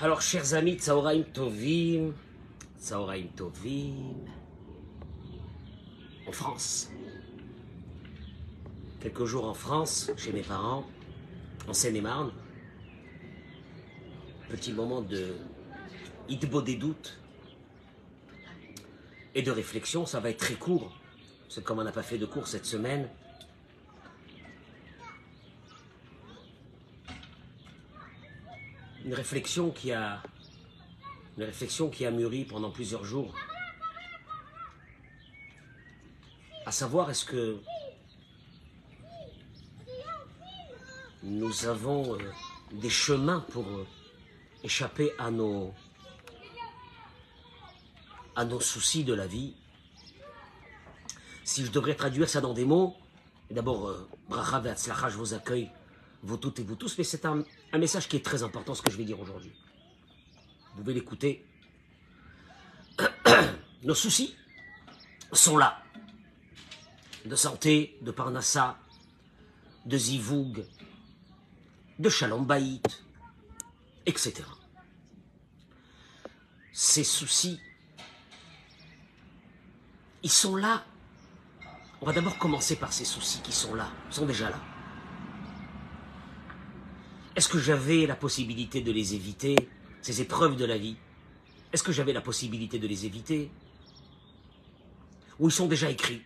Alors, chers amis, Tsaoraim Tovim, Tsaoraim Tovim, en France. Quelques jours en France, chez mes parents, en Seine-et-Marne. Petit moment de hitbo des doutes et de réflexion, ça va être très court. C'est comme on n'a pas fait de cours cette semaine. Une réflexion qui a mûri pendant plusieurs jours. À savoir, est-ce que nous avons euh, des chemins pour euh, échapper à nos à nos soucis de la vie? Si je devrais traduire ça dans des mots, d'abord, euh, Bracha je vous accueille, vous toutes et vous tous, mais c'est un, message qui est très important, ce que je vais dire aujourd'hui. Vous pouvez l'écouter. Nos soucis sont là. De santé, de parnassa, de zivoug, de shalom baït, etc. Ces soucis, ils sont là. On va d'abord commencer par ces soucis qui sont là, sont déjà là. Est-ce que j'avais la possibilité de les éviter, ces épreuves de la vie? Est-ce que j'avais la possibilité de les éviter? Ou ils sont déjà écrits?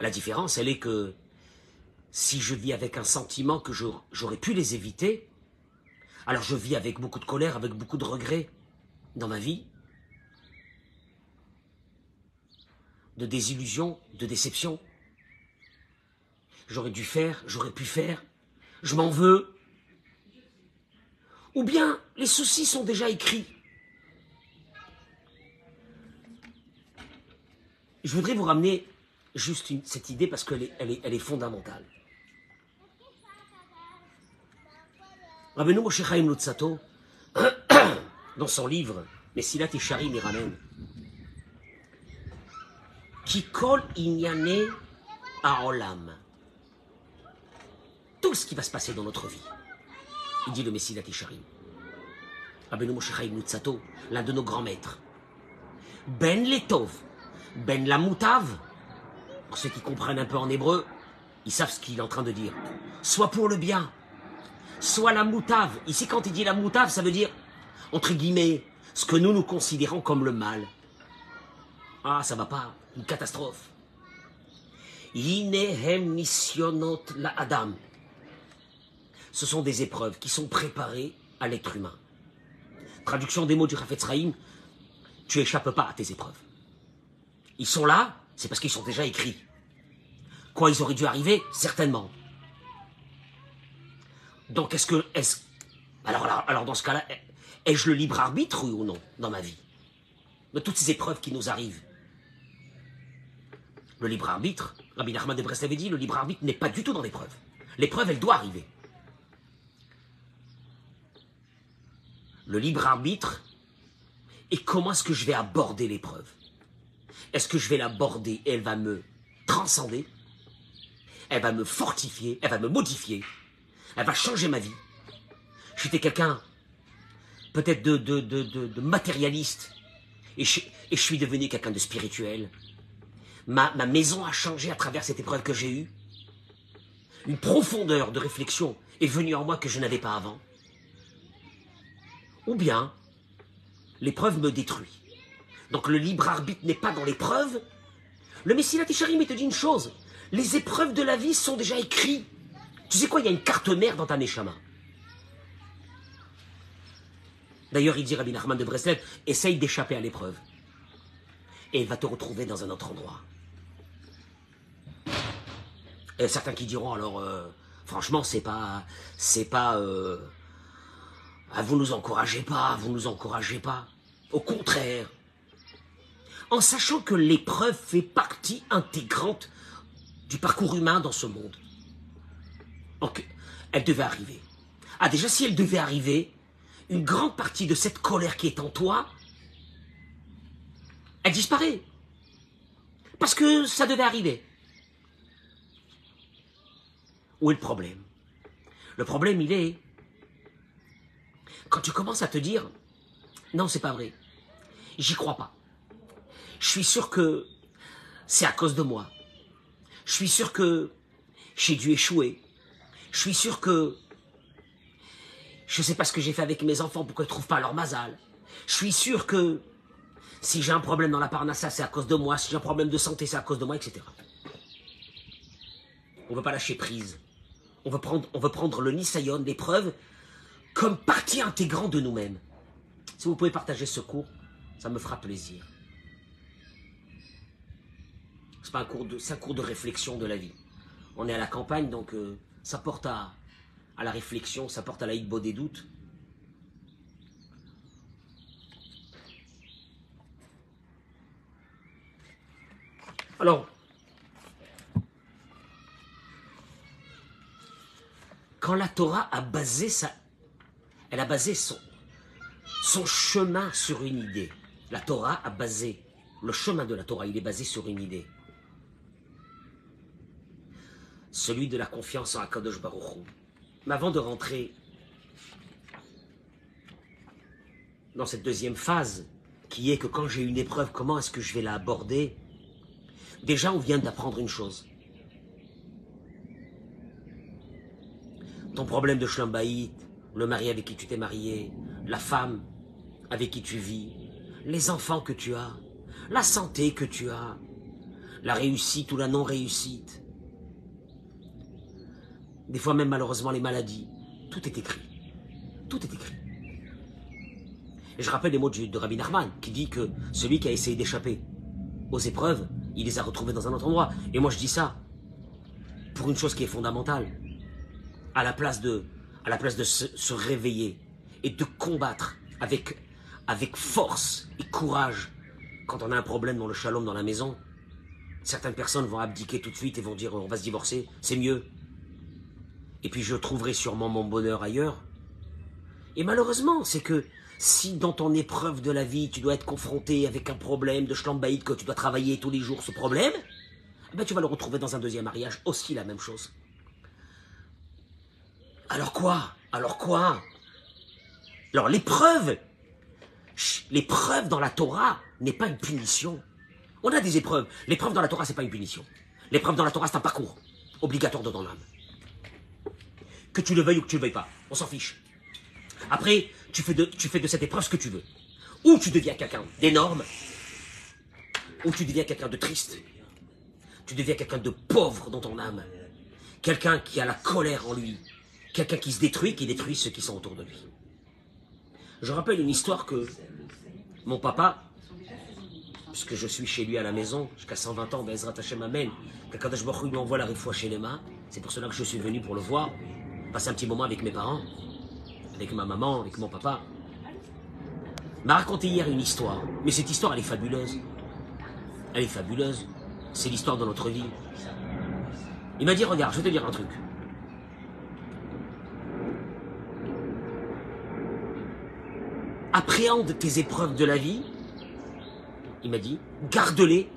La différence, elle est que si je vis avec un sentiment que j'aurais pu les éviter, alors je vis avec beaucoup de colère, avec beaucoup de regrets dans ma vie, de désillusion, de déception. J'aurais dû faire, j'aurais pu faire, je m'en veux. Ou bien les soucis sont déjà écrits. Je voudrais vous ramener juste cette idée parce qu'elle est, elle est, elle est fondamentale. Rabbeinu Moshe Chaim Lutzato, dans son livre Messilat et Sharim, il ramène qui colle inyane à olam. Ce qui va se passer dans notre vie. Il dit le Messie Latisharim. Rabbeinu Moshe Chaim Lutzato, l'un de nos grands maîtres. Ben Letov, Ben Lamutav. Pour ceux qui comprennent un peu en hébreu, ils savent ce qu'il est en train de dire. Soit pour le bien, soit la moutave. Ici, quand il dit la moutave, ça veut dire, entre guillemets, ce que nous nous considérons comme le mal. Ah, ça va pas. Une catastrophe. Inehem nisyonot la Adam. Ce sont des épreuves qui sont préparées à l'être humain. Traduction des mots du Rafetz Rahim, tu échappes pas à tes épreuves. Ils sont là, c'est parce qu'ils sont déjà écrits. Quoi, ils auraient dû arriver? Certainement. Donc, est-ce que. Est alors, alors, alors, dans ce cas-là, ai-je le libre arbitre, ou non, dans ma vie? De toutes ces épreuves qui nous arrivent. Le libre arbitre, Rabbi Nachman de Brest avait dit, le libre arbitre n'est pas du tout dans l'épreuve. L'épreuve, elle doit arriver. Le libre arbitre, et comment est-ce que je vais aborder l'épreuve? Est-ce que je vais l'aborder et elle va me transcender? Elle va me fortifier, elle va me modifier, elle va changer ma vie? J'étais quelqu'un peut-être de, de, de, matérialiste, et je, et je suis devenu quelqu'un de spirituel. Ma, ma maison a changé à travers cette épreuve que j'ai eue. Une profondeur de réflexion est venue en moi que je n'avais pas avant. Ou bien, l'épreuve me détruit. Donc le libre arbitre n'est pas dans l'épreuve. Le Messie Latisharim, il te dit une chose. Les épreuves de la vie sont déjà écrites. Tu sais quoi, il y a une carte mère dans ta Neshama. D'ailleurs, il dit Rabbi Nachman de Breslev, essaye d'échapper à l'épreuve. Et il va te retrouver dans un autre endroit. Et certains qui diront alors, euh, franchement, c'est pas, c'est pas, euh, ah, vous nous encouragez pas, vous nous encouragez pas. Au contraire, en sachant que l'épreuve fait partie intégrante du parcours humain dans ce monde. Donc, elle devait arriver. Ah, déjà, si elle devait arriver, une grande partie de cette colère qui est en toi, elle disparaît. Parce que ça devait arriver. Où est le problème? Le problème, il est quand tu commences à te dire, non, c'est pas vrai, j'y crois pas. Je suis sûr que c'est à cause de moi. Je suis sûr que j'ai dû échouer. Je suis sûr que je ne sais pas ce que j'ai fait avec mes enfants, pourquoi ils ne trouvent pas leur mazal. Je suis sûr que si j'ai un problème dans la parnassa, c'est à cause de moi. Si j'ai un problème de santé, c'est à cause de moi, etc. On ne veut pas lâcher prise. On veut prendre, on veut prendre le nisayon, l'épreuve, comme partie intégrante de nous-mêmes. Si vous pouvez partager ce cours, ça me fera plaisir. C'est pas un cours de, un cours de réflexion de la vie. On est à la campagne, donc euh, ça porte à, à la réflexion, ça porte à la hitbo des doutes. Alors, quand la Torah a basé sa, elle a basé son, chemin sur une idée. La Torah a basé, le chemin de la Torah, il est basé sur une idée. Celui de la confiance en Akadosh Baruch Hu. Mais avant de rentrer dans cette deuxième phase, qui est que quand j'ai une épreuve, comment est-ce que je vais la aborder? Déjà, on vient d'apprendre une chose. Ton problème de schlambaït, le mari avec qui tu t'es marié, la femme avec qui tu vis, les enfants que tu as, la santé que tu as, la réussite ou la non-réussite, des fois même malheureusement les maladies, tout est écrit. Tout est écrit. Et je rappelle les mots de, Rabbi Nachman qui dit que celui qui a essayé d'échapper aux épreuves, il les a retrouvés dans un autre endroit. Et moi je dis ça pour une chose qui est fondamentale. À la place de, à la place de se, réveiller et de combattre avec, avec force et courage quand on a un problème dans le shalom dans la maison, certaines personnes vont abdiquer tout de suite et vont dire on va se divorcer, c'est mieux. Et puis je trouverai sûrement mon bonheur ailleurs. Et malheureusement, c'est que si dans ton épreuve de la vie, tu dois être confronté avec un problème de schlambaïd, que tu dois travailler tous les jours ce problème, eh ben tu vas le retrouver dans un deuxième mariage, aussi la même chose. Alors quoi? Alors quoi? Alors l'épreuve, l'épreuve dans la Torah n'est pas une punition. On a des épreuves. L'épreuve dans la Torah, c'est pas une punition. L'épreuve dans la Torah, c'est un parcours obligatoire de ton âme. Que tu le veuilles ou que tu le veuilles pas, on s'en fiche. Après, tu fais de cette épreuve ce que tu veux. Ou tu deviens quelqu'un d'énorme, ou tu deviens quelqu'un de triste. Tu deviens quelqu'un de pauvre dans ton âme. Quelqu'un qui a la colère en lui. Quelqu'un qui se détruit, qui détruit ceux qui sont autour de lui. Je rappelle une histoire que mon papa, puisque je suis chez lui à la maison, jusqu'à 120 ans, Bezrat Hashem Amen, que Kadosh Baruch lui envoie la fois chez les mains, c'est pour cela que je suis venu pour le voir, passer un petit moment avec mes parents, avec ma maman, avec mon papa. M'a raconté hier une histoire, mais cette histoire elle est fabuleuse. Elle est fabuleuse. C'est l'histoire de notre vie. Il m'a dit, regarde, je vais te dire un truc. Appréhende tes épreuves de la vie. Il m'a dit, garde-les.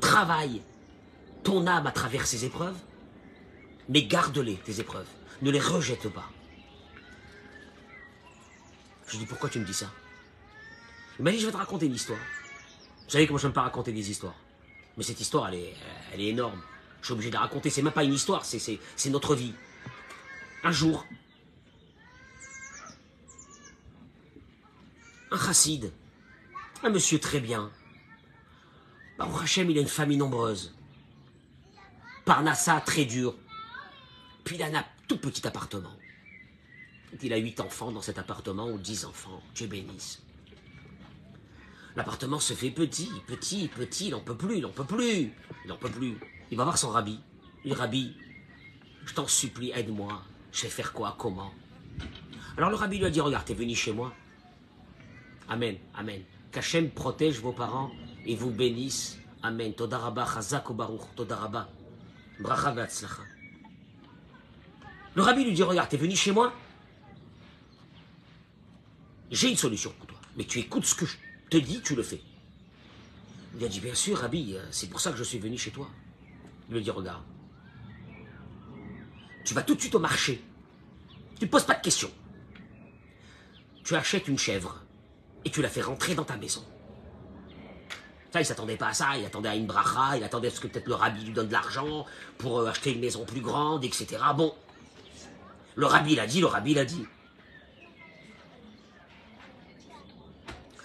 Travaille ton âme à travers ces épreuves, mais garde-les, tes épreuves. Ne les rejette pas. Je dis, pourquoi tu me dis ça? Il m'a dit, je vais te raconter une histoire. Vous savez que moi, je n'aime pas raconter des histoires? Mais cette histoire, elle est, elle est énorme. Je suis obligé de la raconter. C'est même pas une histoire, c'est, notre vie. Un jour, un chassid, un monsieur très bien. Baruch Hashem, il a une famille nombreuse. Parnassa, très dur. Puis il a un tout petit appartement. Il a huit enfants dans cet appartement, ou dix enfants. Dieu bénisse. L'appartement se fait petit, petit, petit, il n'en peut plus, il n'en peut plus, il n'en peut plus. Il va voir son rabbi. Il rabbi, je t'en supplie, aide-moi. Je vais faire quoi, comment? Alors le rabbi lui a dit, regarde, t'es venu chez moi. Amen, amen. Qu'Hachem protège vos parents et vous bénisse. Amen. Todaraba, chazak baruch. Todaraba. Bracha. Le rabbi lui dit, regarde, t'es venu chez moi J'ai une solution pour toi. Mais tu écoutes ce que je te dis, tu le fais. Il a dit, bien sûr, rabbi, c'est pour ça que je suis venu chez toi. Il lui dit, regarde. Tu vas tout de suite au marché. Tu ne poses pas de questions. Tu achètes une chèvre et tu la fais rentrer dans ta maison. Ça, il s'attendait pas à ça, il attendait à une bracha, il attendait à ce que peut-être le rabbi lui donne de l'argent pour euh, acheter une maison plus grande, etc. Bon, le rabbi l'a dit, le rabbi l'a dit.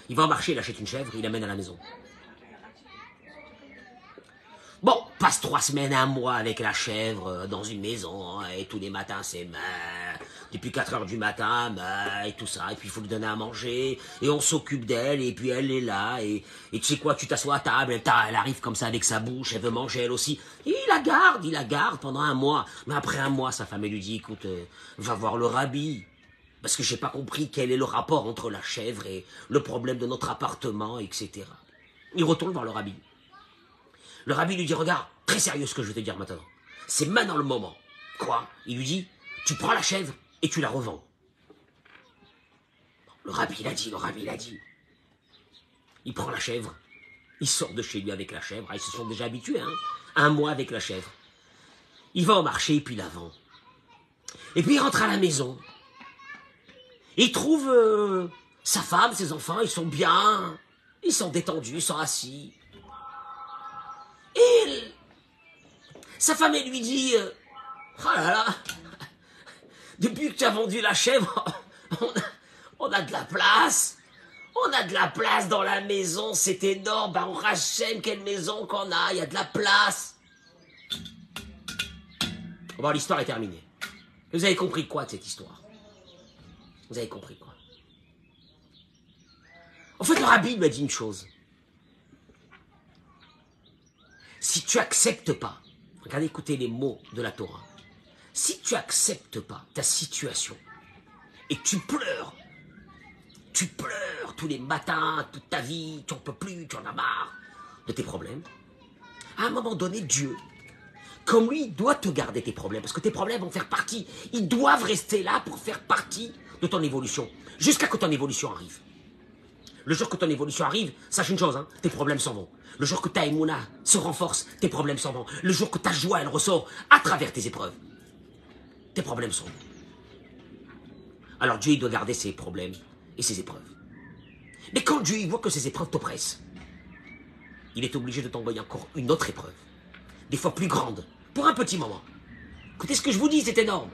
Il va au marché, il achète une chèvre, il l'amène à la maison. Bon, passe trois semaines, un mois avec la chèvre euh, dans une maison, hein, et tous les matins c'est depuis 4 heures du matin, et tout ça, et puis il faut lui donner à manger, et on s'occupe d'elle, et puis elle est là, et, et tu sais quoi, tu t'assois à table, elle, elle, arrive comme ça avec sa bouche, elle veut manger elle aussi, et il la garde, il la garde pendant un mois, mais après un mois, sa femme lui dit, écoute, euh, va voir le rabbi, parce que j'ai pas compris quel est le rapport entre la chèvre et le problème de notre appartement, etc. Il retourne voir le rabbi. Le rabbi lui dit, regarde, très sérieux ce que je vais te dire maintenant. C'est maintenant le moment. Quoi? Il lui dit, tu prends la chèvre et tu la revends. Le rabbi l'a dit, le rabbi l'a dit. Il prend la chèvre, il sort de chez lui avec la chèvre, ah, ils se sont déjà habitués, hein un mois avec la chèvre. Il va au marché et puis la vend. Et puis il rentre à la maison. Il trouve euh, sa femme, ses enfants, ils sont bien, ils sont détendus, ils sont assis. Et sa femme, elle lui dit, euh, oh là là, depuis que tu as vendu la chèvre, on a, de la place. On a de la place dans la maison, c'est énorme. Bah, on rachète quelle maison qu'on a, il y a de la place. Bon, l'histoire est terminée. Vous avez compris quoi de cette histoire? Vous avez compris quoi? En fait, le rabbi m'a dit une chose. Si tu acceptes pas, regardez, écoutez les mots de la Torah. Si tu acceptes pas ta situation et tu pleures, tu pleures tous les matins, toute ta vie, tu n'en peux plus, tu en as marre de tes problèmes, à un moment donné, Dieu, comme lui, doit te garder tes problèmes, parce que tes problèmes vont faire partie, ils doivent rester là pour faire partie de ton évolution, jusqu'à que ton évolution arrive. Le jour que ton évolution arrive, sache une chose, hein, tes problèmes s'en vont. Le jour que ta émouna se renforce, tes problèmes s'en vont. Le jour que ta joie, elle ressort à travers tes épreuves, tes problèmes s'en vont. Alors Dieu, il doit garder ses problèmes et ses épreuves. Mais quand Dieu, il voit que ces épreuves t'oppressent, il est obligé de t'envoyer encore une autre épreuve. Des fois plus grande, pour un petit moment. Écoutez ce que je vous dis, c'est énorme.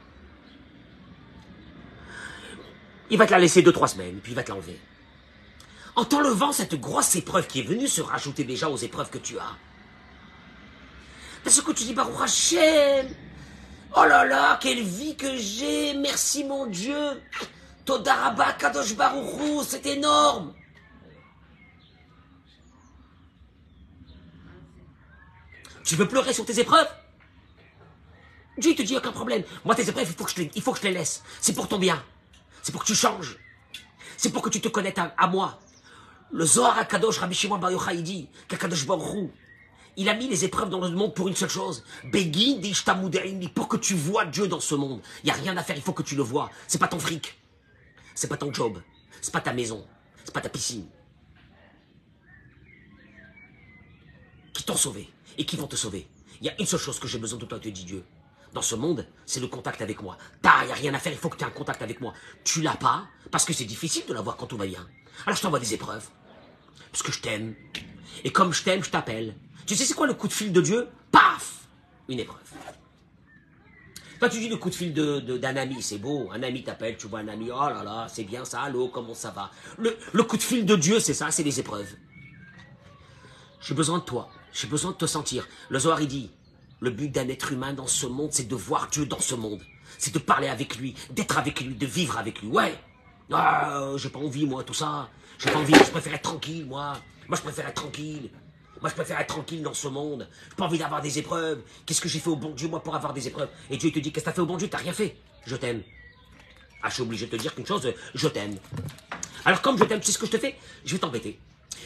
Il va te la laisser deux, trois semaines, puis il va te l'enlever en t'enlevant cette grosse épreuve qui est venue se rajouter déjà aux épreuves que tu as. Parce que tu dis, Baruch Hashem, oh là là, quelle vie que j'ai, merci mon Dieu, Todaraba Kadosh Baruchou, c'est énorme. Tu veux pleurer sur tes épreuves? Dieu te dit aucun problème. Moi, tes épreuves, il faut que je, les, il faut que je les laisse. C'est pour ton bien. C'est pour que tu changes. C'est pour que tu te connaisses à moi. Le Zohar Akadosh, Rabbi Shimon Bar Yochai, dit il a mis les épreuves dans le monde pour une seule chose. Begin pour que tu vois Dieu dans ce monde. Il n'y a rien à faire, il faut que tu le vois. C'est pas ton fric. C'est pas ton job. C'est pas ta maison. C'est pas ta piscine. Qui t'ont sauvé et qui vont te sauver. Il y a une seule chose que j'ai besoin de toi, te dit Dieu. Dans ce monde, c'est le contact avec moi. il n'y a rien à faire, il faut que tu aies un contact avec moi. Tu l'as pas, parce que c'est difficile de l'avoir quand tout va bien. Alors je t'envoie des épreuves. Parce que je t'aime. Et comme je t'aime, je t'appelle. Tu sais c'est quoi le coup de fil de Dieu? Paf Une épreuve. Toi tu dis le coup de fil d'un de, d'un ami, c'est beau. Un ami t'appelle, tu vois un ami, oh là là, c'est bien ça, allô, comment ça va? Le, le coup de fil de Dieu, c'est ça, c'est les épreuves. J'ai besoin de toi. J'ai besoin de te sentir. Le Zohar, il dit, le but d'un être humain dans ce monde, c'est de voir Dieu dans ce monde. C'est de parler avec lui, d'être avec lui, de vivre avec lui. Ouais, ah, j'ai pas envie, moi, tout ça. J'ai pas envie, je préfère être tranquille, moi. Moi, je préfère être tranquille. Moi, je préfère être tranquille dans ce monde. J'ai pas envie d'avoir des épreuves. Qu'est-ce que j'ai fait au bon Dieu, moi, pour avoir des épreuves? Et Dieu te dit, qu'est-ce que t'as fait au bon Dieu? T'as rien fait. Je t'aime. Ah, je suis obligé de te dire qu'une chose, je t'aime. Alors, comme je t'aime, tu sais ce que je te fais? Je vais t'embêter.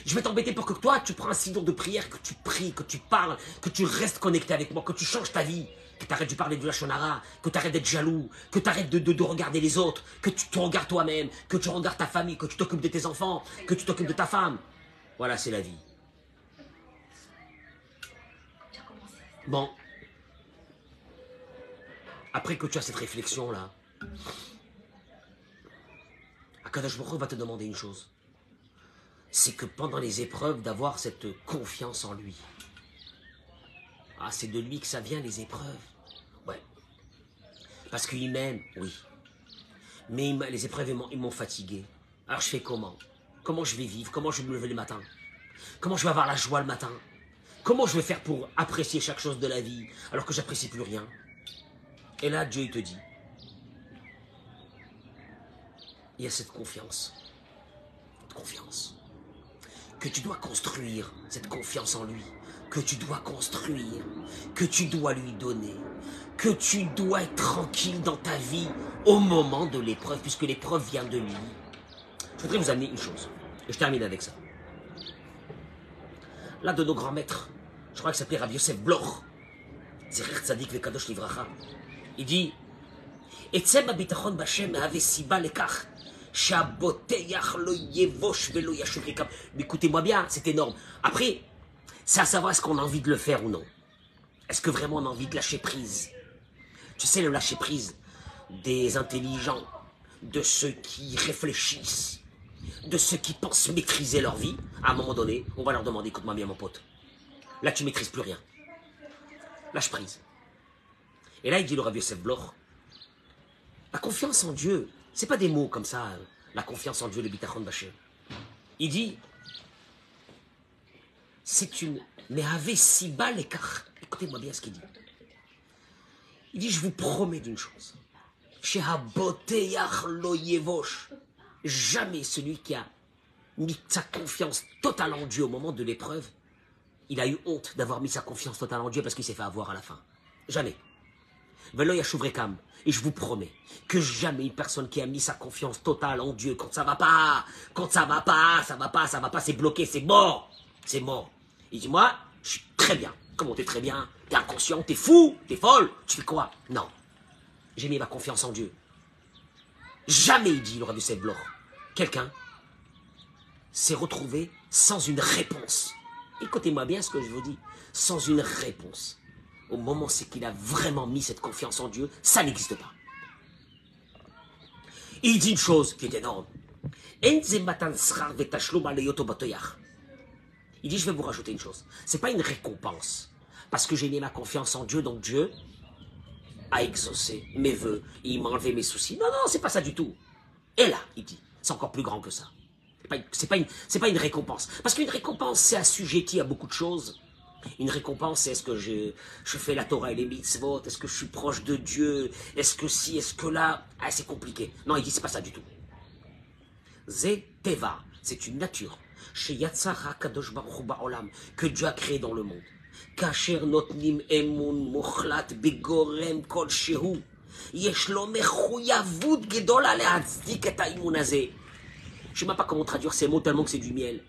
Je vais t'embêter pour que toi, tu prends un signe de prière, que tu pries, que tu parles, que tu restes connecté avec moi, que tu changes ta vie que tu arrêtes de parler de la shonara, que tu arrêtes d'être jaloux, que tu arrêtes de, de, regarder les autres, que tu te regardes toi-même, que tu regardes ta famille, que tu t'occupes de tes enfants, que tu t'occupes de ta femme. Voilà, c'est la vie. Bon. après que tu as cette réflexion-là, Baruch va te demander une chose. C'est que pendant les épreuves, d'avoir cette confiance en lui. Ah, c'est de lui que ça vient, les épreuves. Ouais. Parce qu'il m'aime, oui. Mais les épreuves, ils m'ont fatigué. Alors je fais comment? Comment je vais vivre? Comment je vais me lever le matin? Comment je vais avoir la joie le matin? Comment je vais faire pour apprécier chaque chose de la vie alors que j'apprécie plus rien? Et là, Dieu il te dit, il y a cette confiance, cette confiance, que tu dois construire, cette confiance en lui, que tu dois construire, que tu dois lui donner, que tu dois être tranquille dans ta vie au moment de l'épreuve, puisque l'épreuve vient de lui. Je voudrais vous amener une chose, et je termine avec ça. L'un de nos grands maîtres, je crois qu'il s'appelait Rabbi Yosef Bloch, Zerir Tzadik Vekadosh Livracha, il dit yevosh écoutez-moi bien, c'est énorme. Après, c'est à savoir est-ce qu'on a envie de le faire ou non? Est-ce que vraiment on a envie de lâcher prise? Tu sais, le lâcher prise des intelligents, de ceux qui réfléchissent, de ceux qui pensent maîtriser leur vie, à un moment donné, on va leur demander, écoute-moi bien mon pote, là tu maîtrises plus rien. Lâche prise. Et là il dit le Rav Bloch, la confiance en Dieu, c'est pas des mots comme ça, euh, la confiance en Dieu, le bitachon baché. Il dit, c'est une, si bas l'écart. Écoutez-moi bien ce qu'il dit. Il dit, je vous promets d'une chose. Jamais celui qui a mis sa confiance totale en Dieu au moment de l'épreuve, il a eu honte d'avoir mis sa confiance totale en Dieu parce qu'il s'est fait avoir à la fin. Jamais. Et je vous promets que jamais une personne qui a mis sa confiance totale en Dieu, quand ça va pas, quand ça va pas, ça va pas, ça va pas, c'est bloqué, c'est mort. C'est mort. Il dit, moi, je suis très bien. Comment t'es très bien? T'es inconscient, t'es fou, t'es folle. Tu fais quoi? Non. J'ai mis ma confiance en Dieu. Jamais, il dit, le rabbi Bloch, quelqu'un s'est retrouvé sans une réponse. Écoutez-moi bien ce que je vous dis. Sans une réponse. Au moment c'est qu'il a vraiment mis cette confiance en Dieu, ça n'existe pas. Il dit une chose qui est énorme. Il dit, je vais vous rajouter une chose. Ce n'est pas une récompense. Parce que j'ai mis ma confiance en Dieu, donc Dieu a exaucé mes voeux, il m'a enlevé mes soucis. Non, non, c'est pas ça du tout. Et là, il dit, c'est encore plus grand que ça. C'est pas, pas, pas une récompense. Parce qu'une récompense, c'est assujetti à beaucoup de choses. Une récompense, est-ce que je, je fais la Torah et les mitzvot? Est-ce que je suis proche de Dieu? Est-ce que si Est-ce que là? Ah, c'est compliqué. Non, il dit, c'est pas ça du tout. Teva, c'est une nature Chez Yatzara Kadosh Baruch Ba'olam, que Dieu a créé dans le monde. Kacher notnim emun muchlat begorem kol shehu. יש לו מחויבות גדולה להצדיק את האימון הזה. Je ne sais même pas comment traduire ces mots tellement que c'est du miel.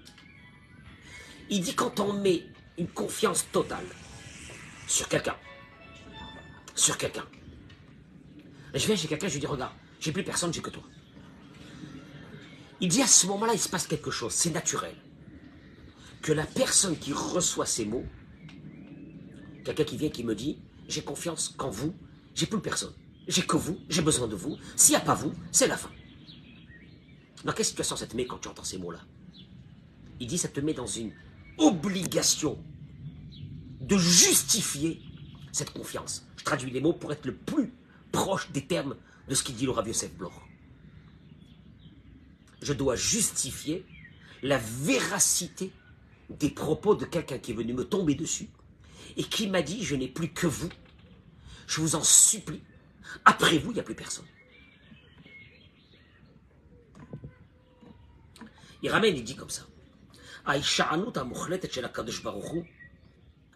Il dit quand on met une confiance totale sur quelqu'un. Sur quelqu'un. Je viens chez quelqu'un, je lui dis, regarde, j'ai plus personne, j'ai que toi. Il dit à ce moment-là, il se passe quelque chose, c'est naturel. Que la personne qui reçoit ces mots, quelqu'un qui vient qui me dit, j'ai confiance qu'en vous, j'ai plus personne. J'ai que vous, j'ai besoin de vous. S'il n'y a pas vous, c'est la fin. Dans quelle situation ça te met quand tu entends ces mots-là? Il dit, ça te met dans une obligation de justifier cette confiance. Je traduis les mots pour être le plus proche des termes de ce qu'il dit le Rav Yosef Bloch Je dois justifier la véracité des propos de quelqu'un qui est venu me tomber dessus et qui m'a dit je n'ai plus que vous. Je vous en supplie. Après vous, il n'y a plus personne. Il ramène, il dit comme ça.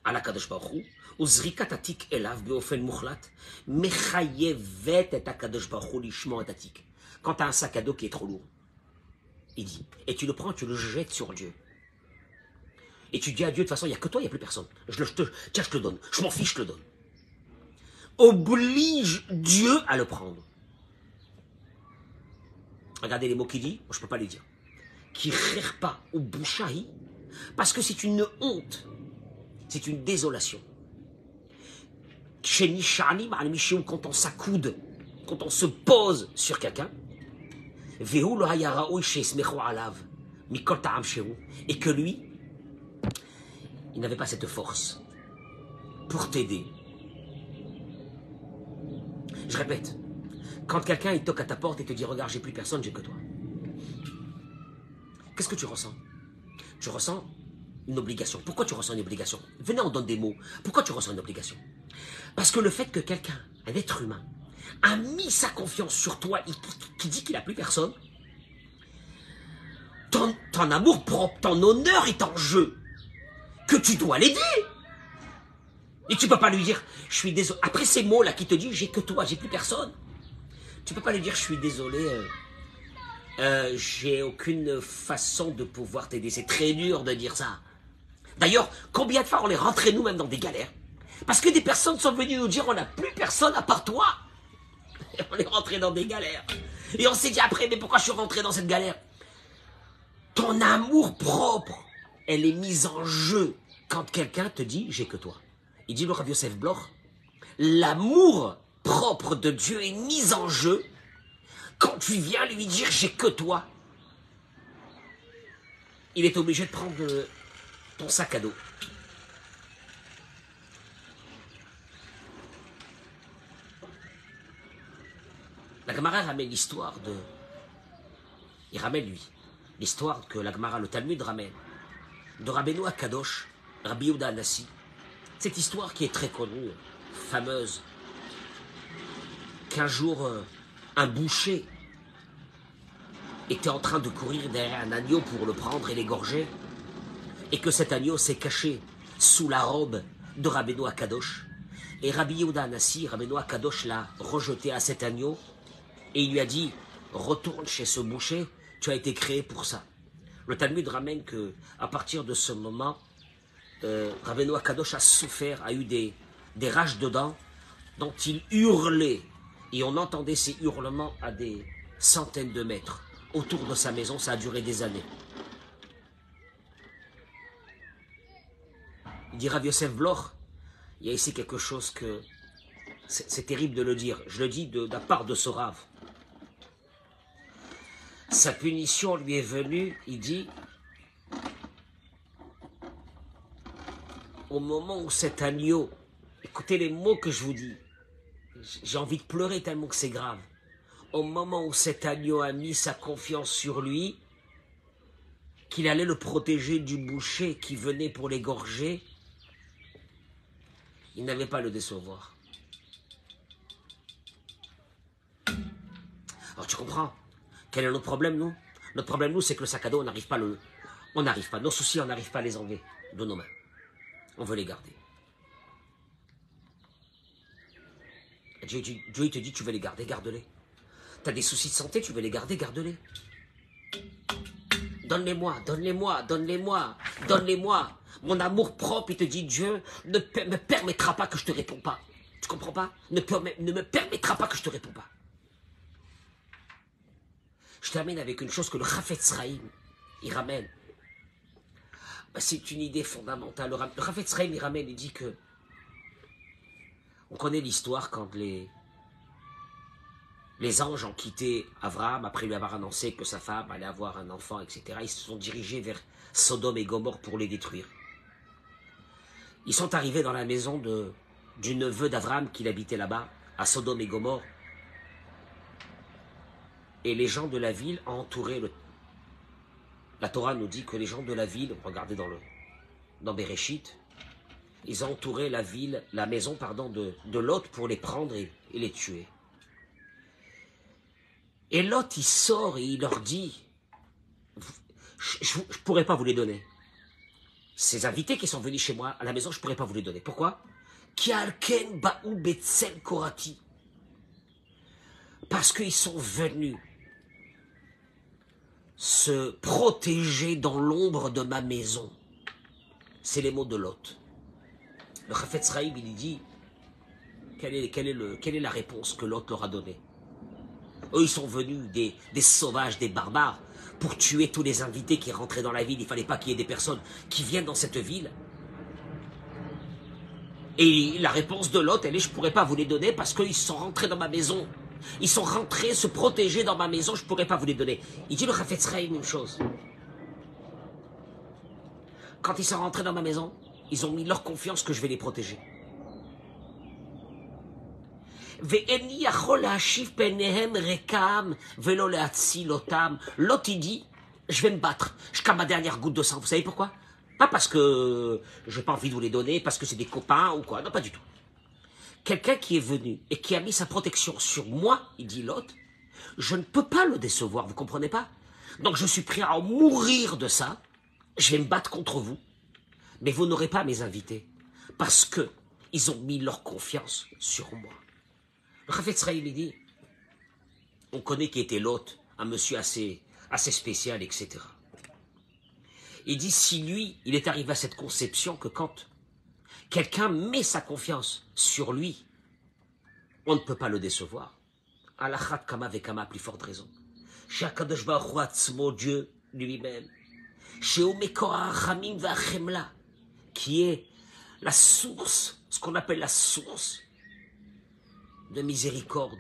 על הקדוש ברוך הוא, וזריקת התיק אליו באופן מוחלט, מחייבת את הקדוש ברוך הוא לשמור את התיק. Quand tu as un sac à dos qui est trop lourd, il dit, et tu le prends, tu le jettes sur Dieu. Et tu dis à Dieu, de toute façon, il n'y a que toi, il n'y a plus personne. Je le, te, tiens, je te le donne. Je m'en fiche, je te le donne. Oblige Dieu à le prendre. Regardez les mots qu'il dit, je ne peux pas les dire. Qui pas ou bouchahi, parce que c'est une honte c'est une désolation. quand on s'accoude, quand on se pose sur quelqu'un, et que lui, il n'avait pas cette force pour t'aider. Je répète, quand quelqu'un il toque à ta porte et te dit regarde j'ai plus personne, j'ai que toi. Qu'est-ce que tu ressens? Tu ressens une obligation. Pourquoi tu ressens une obligation? Venez, on donne des mots. Pourquoi tu ressens une obligation? Parce que le fait que quelqu'un, un être humain, a mis sa confiance sur toi, qui dit qu'il n'a plus personne, ton, ton amour propre, ton honneur est en jeu, que tu dois l'aider. Et tu peux pas lui dire, je suis désolé. Après ces mots-là qui te disent, j'ai que toi, j'ai plus personne. Tu peux pas lui dire, je suis désolé. Euh, euh, j'ai aucune façon de pouvoir t'aider. C'est très dur de dire ça. D'ailleurs, combien de fois on est rentré nous-mêmes dans des galères? Parce que des personnes sont venues nous dire on n'a plus personne à part toi. On est rentré dans des galères. Et on s'est dit après, mais pourquoi je suis rentré dans cette galère? Ton amour propre, elle est mise en jeu quand quelqu'un te dit j'ai que toi. Il dit le Rav Yosef Bloch, l'amour propre de Dieu est mis en jeu quand tu viens lui dire j'ai que toi. Il est obligé de prendre ton sac à dos. La Gemara ramène l'histoire de. Il ramène lui. L'histoire que la Gemara, le Talmud ramène. De Rabbeinu Kadosh, Rabbi Yehuda Anassi. Cette histoire qui est très connue, fameuse. Qu'un jour, euh, un boucher était en train de courir derrière un agneau pour le prendre et l'égorger et que cet agneau s'est caché sous la robe de Rabbeinu Akadosh. Et Rabbi Yehuda Anassi, Rabbeinu Akadosh l'a rejeté à cet agneau et il lui a dit Retourne chez ce boucher, tu as été créé pour ça. Le Talmud ramène que à partir de ce moment, euh, Rabbeinu Akadosh a souffert, a eu des, rages de dents dont il hurlait. Et on entendait ces hurlements à des centaines de mètres autour de sa maison. Ça a duré des années. Il dit Rav Yosef Bloch, il y a ici quelque chose que c'est terrible de le dire. Je le dis de, la part de ce Rav. Sa punition lui est venue, il dit, au moment où cet agneau, écoutez les mots que je vous dis, j'ai envie de pleurer tellement que c'est grave. Au moment où cet agneau a mis sa confiance sur lui, qu'il allait le protéger du boucher qui venait pour l'égorger, il n'avait pas le décevoir. Alors tu comprends? Quel est notre problème, nous? Notre problème, nous, c'est que le sac à dos, on n'arrive pas le... On n'arrive pas. Nos soucis, on n'arrive pas à les enlever de nos mains. On veut les garder. Dieu, Dieu, te dit, tu veux les garder, garde-les. Tu as des soucis de santé, tu veux les garder, garde-les. Donne-les-moi, donne-les-moi, donne-les-moi, donne-les-moi. Mon amour propre, il te dit Dieu ne me permettra pas que je te réponds pas. Tu comprends pas? Ne, ne me permettra pas que je te réponds pas. Je termine avec une chose que le Rafetz Sraïm, il ramène. Bah, c'est une idée fondamentale. Le Rafetz Sraïm, il ramène, il dit que on connaît l'histoire quand les, anges ont quitté Abraham après lui avoir annoncé que sa femme allait avoir un enfant, etc. Ils se sont dirigés vers Sodome et Gomorre pour les détruire. Ils sont arrivés dans la maison du neveu d'Abraham qui habitait là-bas, à Sodome et Gomorre. Et les gens de la ville entouré le. La Torah nous dit que les gens de la ville, regardez dans le dans Bereshit, ils ont entouré la ville, la maison pardon de, de Lot pour les prendre et les tuer. Et Lot, il sort et il leur dit, je ne pourrais pas vous les donner. Ces invités qui sont venus chez moi à la maison, je ne pourrais pas vous les donner. Pourquoi? Parce qu'ils sont venus se protéger dans l'ombre de ma maison. C'est les mots de Lot. Le Chafetz Raïb, il dit, quelle est, quelle, est le, quelle est la réponse que Lot leur a donnée? Eux, ils sont venus des, sauvages, des barbares, pour tuer tous les invités qui rentraient dans la ville. Il ne fallait pas qu'il y ait des personnes qui viennent dans cette ville. Et la réponse de l'autre, elle est, je pourrais pas vous les donner parce qu'ils sont rentrés dans ma maison. Ils sont rentrés se protéger dans ma maison, je ne pourrais pas vous les donner. Il dit le Rafetzraï, même chose. Quand ils sont rentrés dans ma maison, ils ont mis leur confiance que je vais les protéger. L'autre, il dit, je vais me battre jusqu'à ma dernière goutte de sang. Vous savez pourquoi? Pas parce que j'ai pas envie de vous les donner, parce que c'est des copains ou quoi. Non, pas du tout. Quelqu'un qui est venu et qui a mis sa protection sur moi, il dit l'autre, je ne peux pas le décevoir, vous comprenez pas? Donc je suis prêt à mourir de ça. Je vais me battre contre vous. Mais vous n'aurez pas mes invités. Parce que ils ont mis leur confiance sur moi. Le Chaim, il dit, on connaît qui était l'hôte, un monsieur assez, assez spécial, etc. Il dit, si lui, il est arrivé à cette conception que quand quelqu'un met sa confiance sur lui, on ne peut pas le décevoir. Alachat kama vekama, plus forte raison. Dieu lui-même. V'achemla, qui est la source, ce qu'on appelle la source de miséricorde,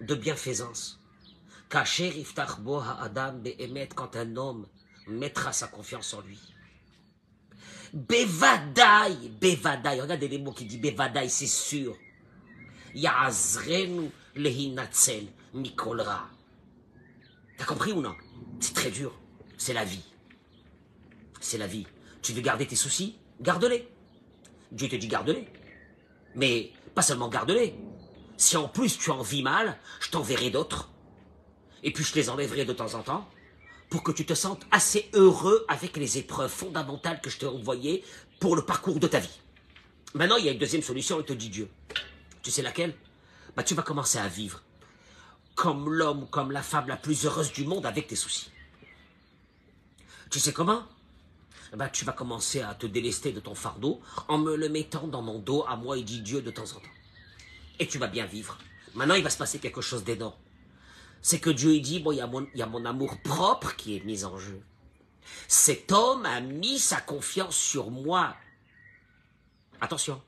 de bienfaisance. Be'emet, quand un homme mettra sa confiance en lui. Bevadai, bevadai, regardez les mots qui dit bevadai, c'est sûr. Ya'azrenu lehinatzel mikolra. T'as compris ou non? C'est très dur. C'est la vie. C'est la vie. Tu veux garder tes soucis? Garde-les. Dieu te dit garde-les. Mais pas seulement garde-les. Si en plus tu en vis mal, je t'enverrai d'autres. Et puis je les enlèverai de temps en temps pour que tu te sentes assez heureux avec les épreuves fondamentales que je t'ai envoyées pour le parcours de ta vie. Maintenant, il y a une deuxième solution, il te dit Dieu. Tu sais laquelle? Bah, tu vas commencer à vivre comme l'homme, comme la femme la plus heureuse du monde avec tes soucis. Tu sais comment? Bah, tu vas commencer à te délester de ton fardeau en me le mettant dans mon dos à moi, il dit Dieu de temps en temps. Et tu vas bien vivre. Maintenant, il va se passer quelque chose d'énorme. C'est que Dieu dit, bon, il y, a mon, il y a mon amour propre qui est mis en jeu. Cet homme a mis sa confiance sur moi. Attention,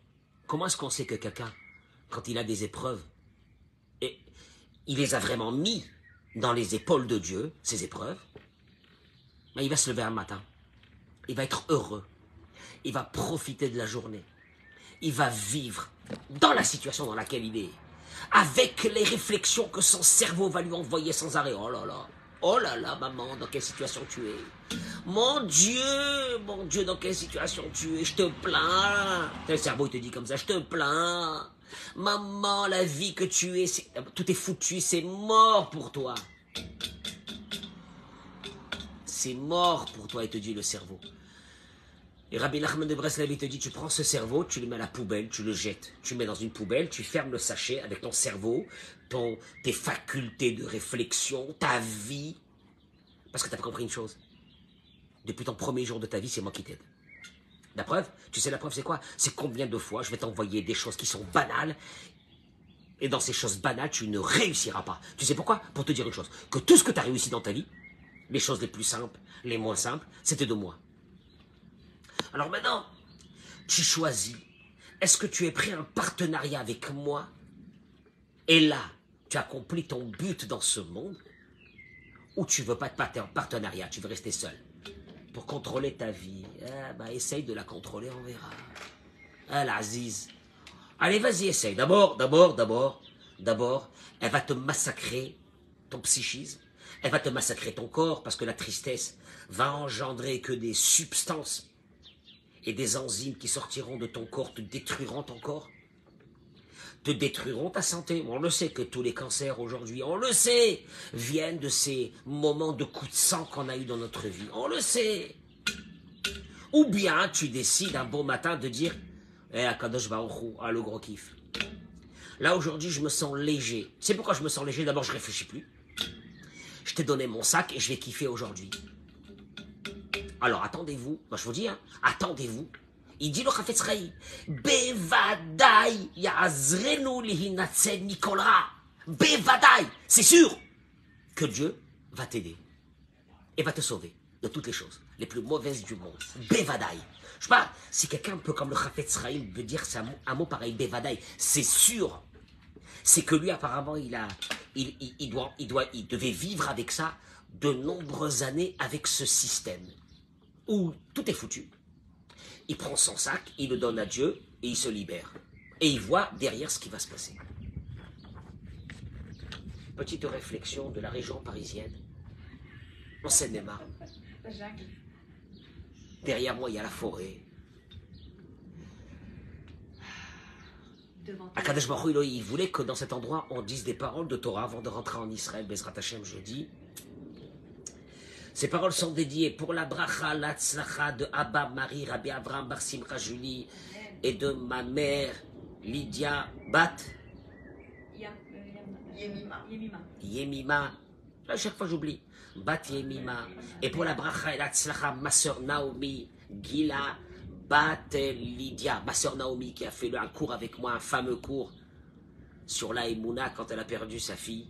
comment est-ce qu'on sait que quelqu'un, quand il a des épreuves, et il les a vraiment mis dans les épaules de Dieu, ces épreuves, mais il va se lever un matin. Il va être heureux. Il va profiter de la journée. Il va vivre dans la situation dans laquelle il est. Avec les réflexions que son cerveau va lui envoyer sans arrêt. Oh là là. Oh là là, maman, dans quelle situation tu es? Mon Dieu, mon Dieu, dans quelle situation tu es? Je te plains. Le cerveau, il te dit comme ça, je te plains. Maman, la vie que tu es, tout est foutu, c'est mort pour toi. C'est mort pour toi, il te dit le cerveau. Et Rabbi Nachman de Breslev, il te dit, tu prends ce cerveau, tu le mets à la poubelle, tu le jettes. Tu le mets dans une poubelle, tu fermes le sachet avec ton cerveau, ton, tes facultés de réflexion, ta vie. Parce que tu as compris une chose. Depuis ton premier jour de ta vie, c'est moi qui t'aide. La preuve Tu sais, la preuve, c'est quoi? C'est combien de fois je vais t'envoyer des choses qui sont banales. Et dans ces choses banales, tu ne réussiras pas. Tu sais pourquoi? Pour te dire une chose. Que tout ce que tu as réussi dans ta vie, les choses les plus simples, les moins simples, c'était de moi. Alors maintenant, tu choisis. Est-ce que tu es à un partenariat avec moi? Et là, tu accomplis ton but dans ce monde? Ou tu veux pas te en partenariat, tu veux rester seul? Pour contrôler ta vie, eh ben, essaye de la contrôler, on verra. Ah, l'Aziz. Allez, vas-y, essaye. D'abord, d'abord, d'abord, d'abord, elle va te massacrer ton psychisme. Elle va te massacrer ton corps parce que la tristesse va engendrer que des substances et des enzymes qui sortiront de ton corps te détruiront ton corps, te détruiront ta santé? On le sait que tous les cancers aujourd'hui, on le sait, viennent de ces moments de coups de sang qu'on a eu dans notre vie. On le sait. Ou bien tu décides un bon matin de dire, eh, Akadosh Baruch Hu, ah, le gros kiff. Là aujourd'hui, je me sens léger. C'est pourquoi je me sens léger? D'abord, je réfléchis plus. Je t'ai donné mon sac et je vais kiffer aujourd'hui. Alors attendez-vous, moi je vous dis, hein, attendez-vous. Il dit le Chafetz Bevadai yazrenu. Bevadai, c'est sûr que Dieu va t'aider et va te sauver de toutes les choses. les plus mauvaises du monde. Bevadaï. Je sais pas, si quelqu'un peut, comme le Chafet Sraïm, veut dire un mot, un pareil, Bevadaï, c'est sûr. C'est que lui, apparemment, il a, il, doit, il devait vivre avec ça de nombreuses années avec ce système où tout est foutu. Il prend son sac, il le donne à Dieu et il se libère. Et il voit derrière ce qui va se passer. Petite réflexion de la région parisienne, en Seine-et-Marne. Derrière moi, il y a la forêt. Akadosh Baruch il voulait que dans cet endroit, on dise des paroles de Torah avant de rentrer en Israël, Bezrat Hashem jeudi. Ces paroles sont dédiées pour la bracha, la tzlacha de Abba Marie, Rabbi Abraham Bar Simcha Julie et de ma mère Lydia Bat Yemima. À chaque fois j'oublie. Bat Yemima. Et pour la bracha et la tzlacha, ma soeur Naomi, Gila, Bat Lydia, ma soeur Naomi qui a fait un cours avec moi, un fameux cours sur la Emouna quand elle a perdu sa fille.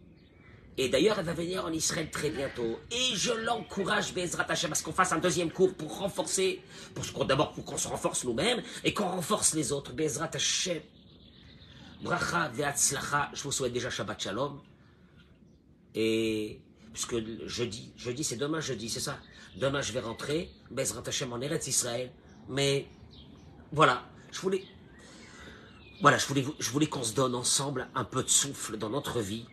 Et d'ailleurs, elle va venir en Israël très bientôt. Et je l'encourage, Bezrat Hashem, à ce qu'on fasse un deuxième cours pour renforcer, pour d'abord pour qu'on se renforce nous-mêmes et qu'on renforce les autres. Bezrat Hashem. Bracha ve'atzlacha. Je vous souhaite déjà Shabbat Shalom. Et puisque jeudi, jeudi c'est demain jeudi, c'est ça. Demain je vais rentrer, Bezrat Hashem en Eretz Israël. Mais voilà, je voulais, voilà, je voulais, je voulais qu'on se donne ensemble un peu de souffle dans notre vie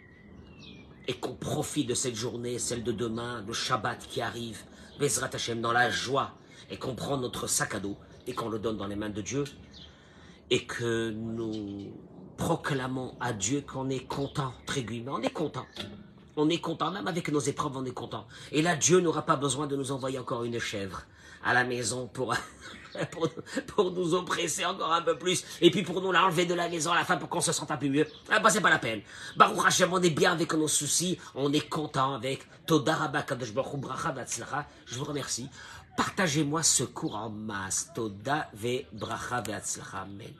et qu'on profite de cette journée, celle de demain, le Shabbat qui arrive, Bezrat Hashem, dans la joie, et qu'on prend notre sac à dos et qu'on le donne dans les mains de Dieu, et que nous proclamons à Dieu qu'on est content, très guillemets, on est content. On est content, même avec nos épreuves, on est content. Et là, Dieu n'aura pas besoin de nous envoyer encore une chèvre à la maison pour, pour, nous oppresser encore un peu plus. Et puis pour nous l'enlever de la maison à la fin pour qu'on se sente un peu mieux. Ah bah c'est pas la peine. Baruch Hashem, on est bien avec nos soucis. On est content avec Bracha Je vous remercie. Partagez-moi ce cours en masse. Toda ve bracha Amen.